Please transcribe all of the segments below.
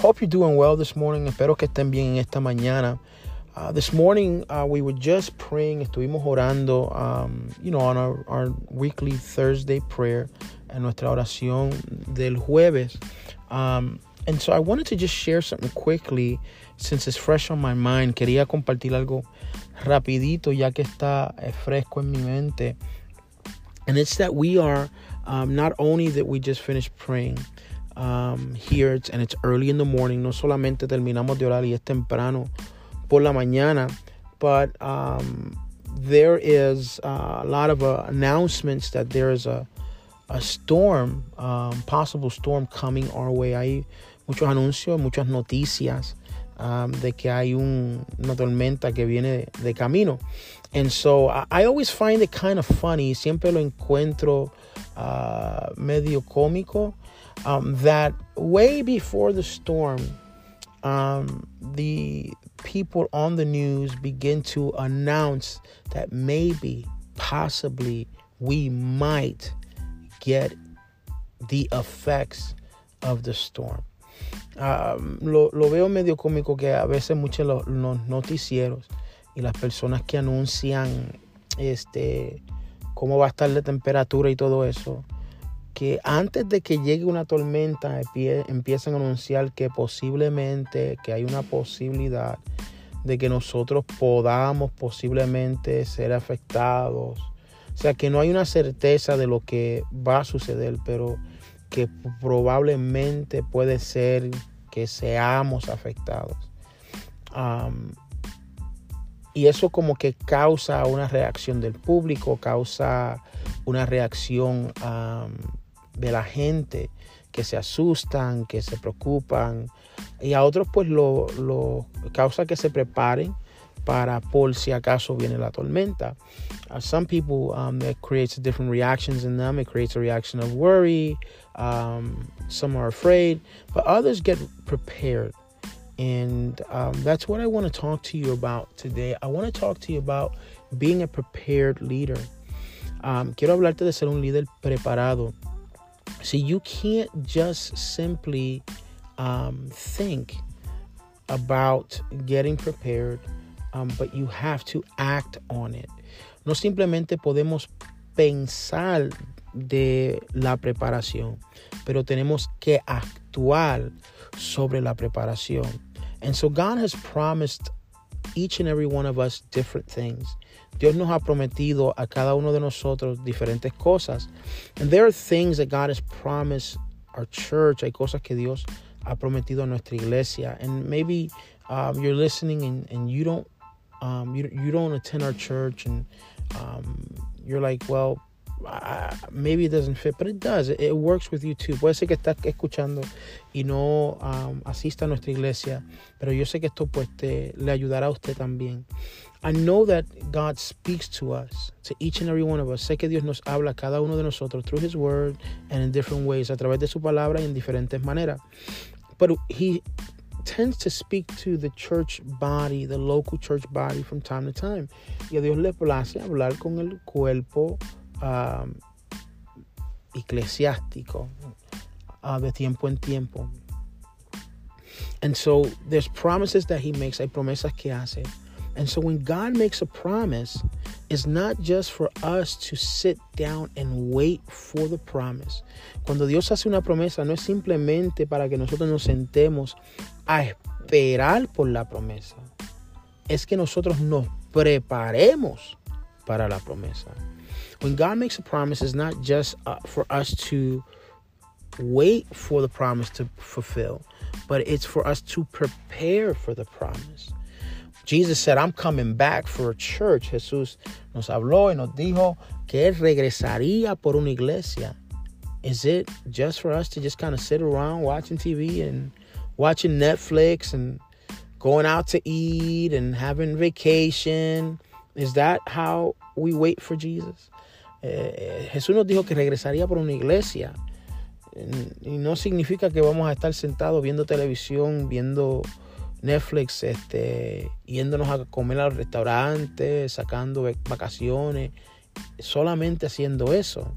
Hope you're doing well this morning. Espero que estén bien en esta mañana. Uh, this morning, uh, we were just praying, estuvimos orando, um, you know, on our, our, weekly Thursday prayer, en nuestra oración del jueves. Um, and so I wanted to just share something quickly, since it's fresh on my mind. Quería compartir algo rapidito, ya que está eh, fresco en mi mente. And it's that we are um, not only that we just finished praying um, here, it's, and it's early in the morning, no solamente terminamos de orar y es temprano por la mañana, but um, there is uh, a lot of uh, announcements that there is a, a storm, um, possible storm coming our way. Hay muchos anuncios, muchas noticias um, de que hay un, una tormenta que viene de, camino. And so I, I, always find it kind of funny, siempre lo encuentro uh, medio cómico, um, that way before the storm, um, the people on the news begin to announce that maybe, possibly, we might get the effects of the storm. Um, lo, lo, veo medio cómico que a veces muchos los, los, noticieros y las personas que anuncian este cómo va a estar la temperatura y todo eso, que antes de que llegue una tormenta empiezan a anunciar que posiblemente, que hay una posibilidad de que nosotros podamos posiblemente ser afectados. O sea, que no hay una certeza de lo que va a suceder, pero que probablemente puede ser que seamos afectados. Y eso como que causa una reacción del público, causa una reacción um, de la gente que se asustan, que se preocupan. Y a otros pues lo, lo causa que se preparen para por si acaso viene la tormenta. Uh, some people, um, it creates different reactions in them. It creates a reaction of worry. Um, some are afraid, but others get prepared. And um, that's what I want to talk to you about today. I want to talk to you about being a prepared leader. Quiero hablarte de ser un líder preparado. See, you can't just simply um, think about getting prepared, um, but you have to act on it. No simplemente podemos pensar de la preparación, pero tenemos que actuar sobre la preparación. And so God has promised each and every one of us different things. Dios nos ha prometido a cada uno de nosotros diferentes cosas. And there are things that God has promised our church. Hay cosas que Dios ha prometido a nuestra iglesia. And maybe um, you're listening and, and you don't um, you, you don't attend our church and um, you're like, well, uh, maybe it doesn't fit, but it does. It, it, works with you too. Puede ser que estás escuchando y no um, asista a nuestra iglesia, pero yo sé que esto pues te, le ayudará a usted también. I know that God speaks to us, to each and every one of us. Sé que Dios nos habla a cada uno de nosotros through His Word and in different ways, a través de su palabra y en diferentes maneras. But He tends to speak to the church body, the local church body from time to time. Y a Dios le place hablar con el cuerpo eclesiástico uh, de tiempo en tiempo. And so there's promises that he makes, hay promesas que hace. And so when God makes a promise, it's not just for us to sit down and wait for the promise. Cuando Dios hace una promesa, no es simplemente para que nosotros nos sentemos a esperar por la promesa. Es que nosotros nos preparemos para la promesa. When God makes a promise, it's not just uh, for us to wait for the promise to fulfill, but it's for us to prepare for the promise. Jesus said, I'm coming back for a church. Jesús nos habló y nos dijo que él regresaría por una iglesia. Is it just for us to just kind of sit around watching TV and watching Netflix and going out to eat and having vacation? Is that how we wait for Jesus? Eh, Jesús nos dijo que regresaría por una iglesia. Y no significa que vamos a estar sentados viendo televisión, viendo Netflix, este, yéndonos a comer al restaurante, sacando vacaciones, solamente haciendo eso.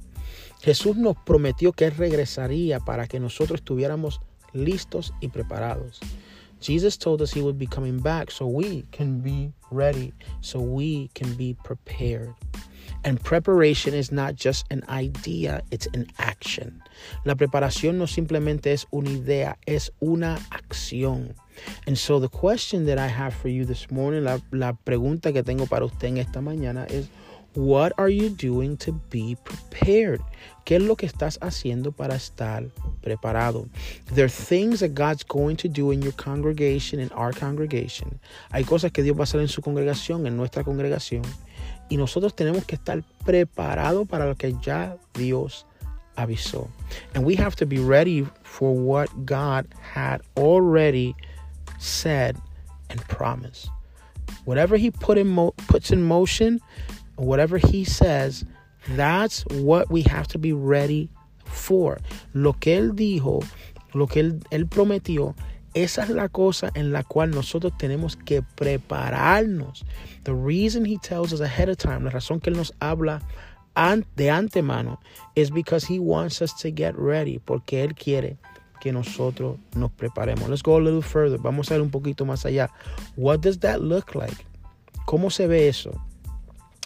Jesús nos prometió que regresaría para que nosotros estuviéramos listos y preparados. Jesus told us he would be coming back so we can be ready, so we can be prepared. And preparation is not just an idea, it's an action. La preparación no simplemente es una idea, es una acción. And so the question that I have for you this morning, la, la pregunta que tengo para usted en esta mañana es, what are you doing to be prepared? ¿Qué es lo que estás haciendo para estar preparado? There are things that God's going to do in your congregation, in our congregation. Hay cosas que Dios va a hacer en su congregación, en nuestra congregación. Y nosotros tenemos que estar preparados para lo que ya Dios avisó. And we have to be ready for what God had already said and promised. Whatever he put in mo- puts in motion, whatever he says, that's what we have to be ready for. Lo que él dijo, lo que él, él prometió, esa es la cosa en la cual nosotros tenemos que prepararnos. The reason he tells us ahead of time, la razón que él nos habla de antemano, is because he wants us to get ready, porque él quiere que nosotros nos preparemos. Let's go a little further. Vamos a ir un poquito más allá. What does that look like? ¿Cómo se ve eso?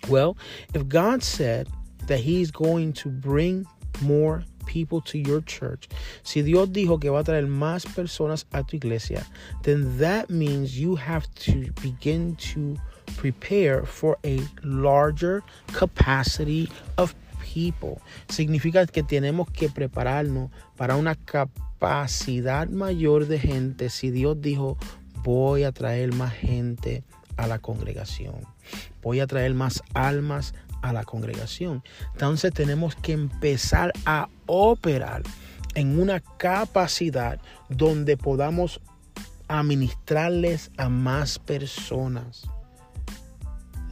Well, if God said that he's going to bring more people to your church, si Dios dijo que va a traer más personas a tu iglesia, then that means you have to begin to prepare for a larger capacity of people. Significa que tenemos que prepararnos para una capacidad mayor de gente si Dios dijo, voy a traer más gente a la congregación. Voy a traer más almas a la congregación. Entonces tenemos que empezar a operar en una capacidad donde podamos administrarles a más personas.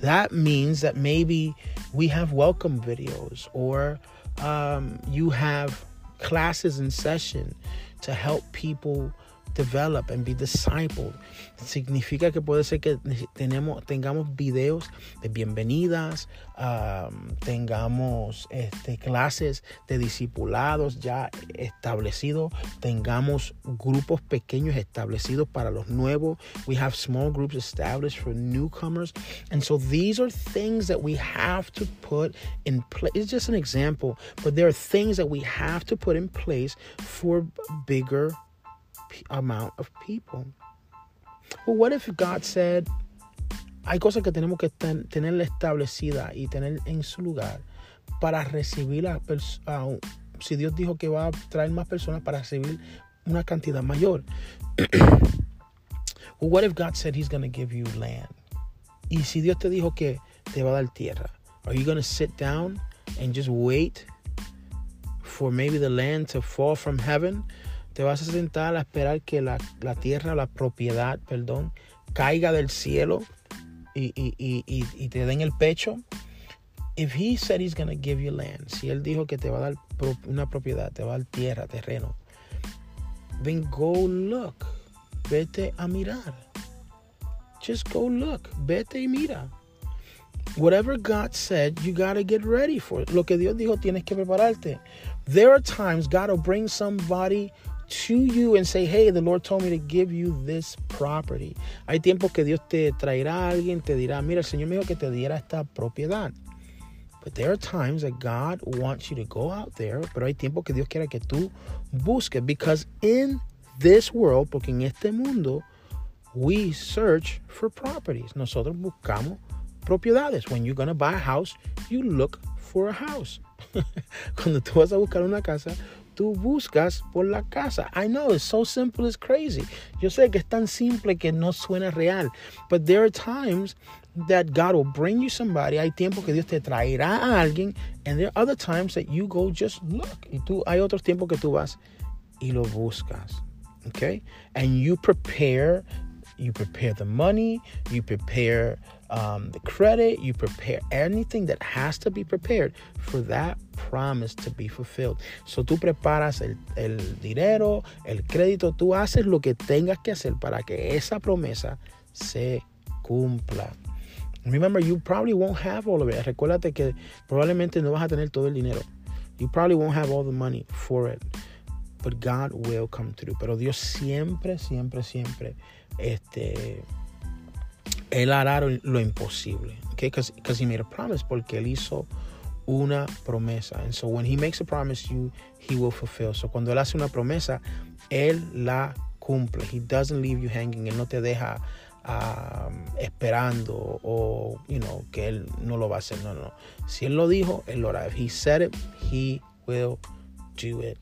That means that maybe we have welcome videos or um, you have classes in session to help people develop and be discipled. Significa que puede ser que tenemos, tengamos videos de bienvenidas, um, tengamos este, clases de discipulados ya establecidos, tengamos grupos pequeños establecidos para los nuevos. We have small groups established for newcomers. And so these are things that we have to put in place. It's just an example, but there are things that we have to put in place for bigger amount of people. Well, what if God said, hay cosas que tenemos que tener establecida y tener en su lugar para recibir a, a, si Dios dijo que va a traer más personas para recibir una cantidad mayor. well, what if God said he's going to give you land? Y si Dios te dijo que te va a dar tierra, are you going to sit down and just wait for maybe the land to fall from heaven? Te vas a sentar a esperar que la, la tierra, la propiedad, perdón, caiga del cielo y, y, y, y te den el pecho. If he said he's to give you land, si él dijo que te va a dar una propiedad, te va a dar tierra, terreno, then go look. Vete a mirar. Just go look. Vete y mira. Whatever God said, you got to get ready for it. Lo que Dios dijo, tienes que prepararte. There are times God will bring somebody to you and say, hey, the Lord told me to give you this property. Hay tiempo que Dios te traerá a alguien, te dirá, mira, el Señor me dijo que te diera esta propiedad. But there are times that God wants you to go out there, pero hay tiempo que Dios quiere que tú busques. Because in this world, porque en este mundo, we search for properties. Nosotros buscamos propiedades. When you're going to buy a house, you look for a house. Cuando tú vas a buscar una casa, tú buscas por la casa. I know it's so simple, it's crazy. Yo sé que es tan simple que no suena real. But there are times that God will bring you somebody. Hay tiempo que Dios te traerá a alguien. And there are other times that you go just look. Y tú, hay otros tiempos que tú vas y lo buscas. Okay? And you prepare you prepare the money, you prepare um, the credit, you prepare anything that has to be prepared for that promise to be fulfilled. So tú preparas el, el dinero, el crédito, tú haces lo que tengas que hacer para que esa promesa se cumpla. Remember, you probably won't have all of it. Recuérdate que probablemente no vas a tener todo el dinero. You probably won't have all the money for it. but God will come through. Pero Dios siempre, siempre, siempre, este, Él hará lo imposible. Okay, because He made a promise, porque Él hizo una promesa. And so when He makes a promise, you, He will fulfill. So cuando Él hace una promesa, Él la cumple. He doesn't leave you hanging. Él no te deja um, esperando o, you know, que Él no lo va a hacer. No, no. Si Él lo dijo, Él lo hará. If He said it, He will do it.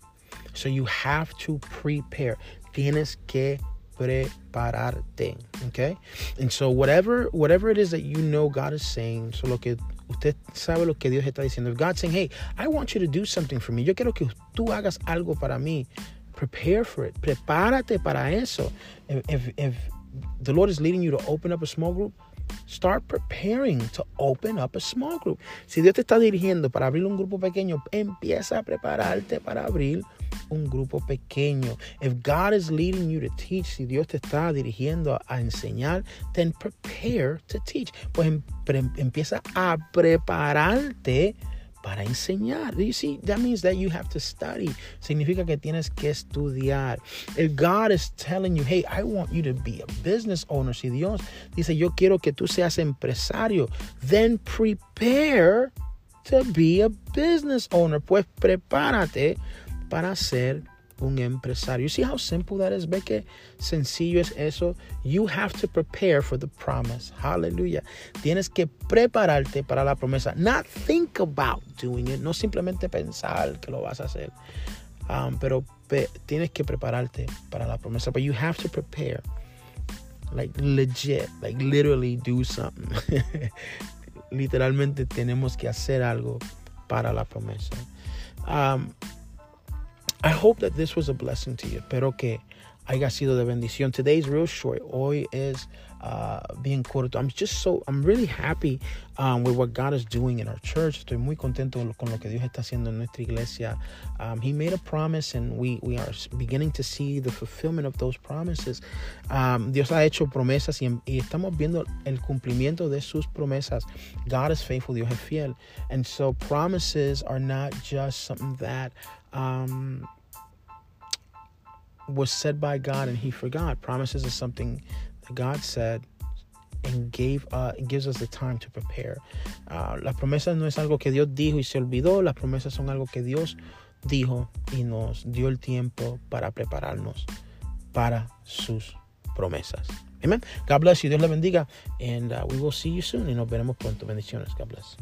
So you have to prepare. Tienes que prepararte. Okay? And so whatever whatever it is that you know God is saying, so lo que usted sabe lo que Dios está diciendo. If God's saying, hey, I want you to do something for me. Yo quiero que tú hagas algo para mí. Prepare for it. Prepárate para eso. If, if, if the Lord is leading you to open up a small group, Start preparing to open up a small group. Si Dios te está dirigiendo para abrir un grupo pequeño, empieza a prepararte para abrir un grupo pequeño. If God is leading you to teach, si Dios te está dirigiendo a enseñar, then prepare to teach. Pues em, empieza a prepararte para enseñar. You see, that means that you have to study. Significa que tienes que estudiar. If God is telling you, hey, I want you to be a business owner. Si Dios dice, yo quiero que tú seas empresario, then prepare to be a business owner. Pues prepárate para ser un empresario. You see how simple that is? ¿Ve que sencillo es eso? You have to prepare for the promise. Hallelujah. Tienes que prepararte para la promesa. Not think about doing it. No simplemente pensar que lo vas a hacer. Um, pero pe tienes que prepararte para la promesa. But you have to prepare. Like legit. Like literally do something. Literalmente tenemos que hacer algo para la promesa. Um, I hope that this was a blessing to you. Espero que haya sido de bendición. Today's real short. Hoy es uh, bien corto. I'm just so, I'm really happy um, with what God is doing in our church. Estoy muy contento con lo que Dios está haciendo en nuestra iglesia. Um, he made a promise and we, we are beginning to see the fulfillment of those promises. Um, Dios ha hecho promesas y, y estamos viendo el cumplimiento de sus promesas. God is faithful, Dios es fiel. And so promises are not just something that um, was said by God and he forgot. Promises is something that God said and gave uh, gives us the time to prepare. Uh, las promesas no es algo que Dios dijo y se olvidó. Las promesas son algo que Dios dijo y nos dio el tiempo para prepararnos para sus promesas. Amen. God bless you. Dios le bendiga. And uh, we will see you soon. Y nos veremos pronto. Bendiciones. God bless.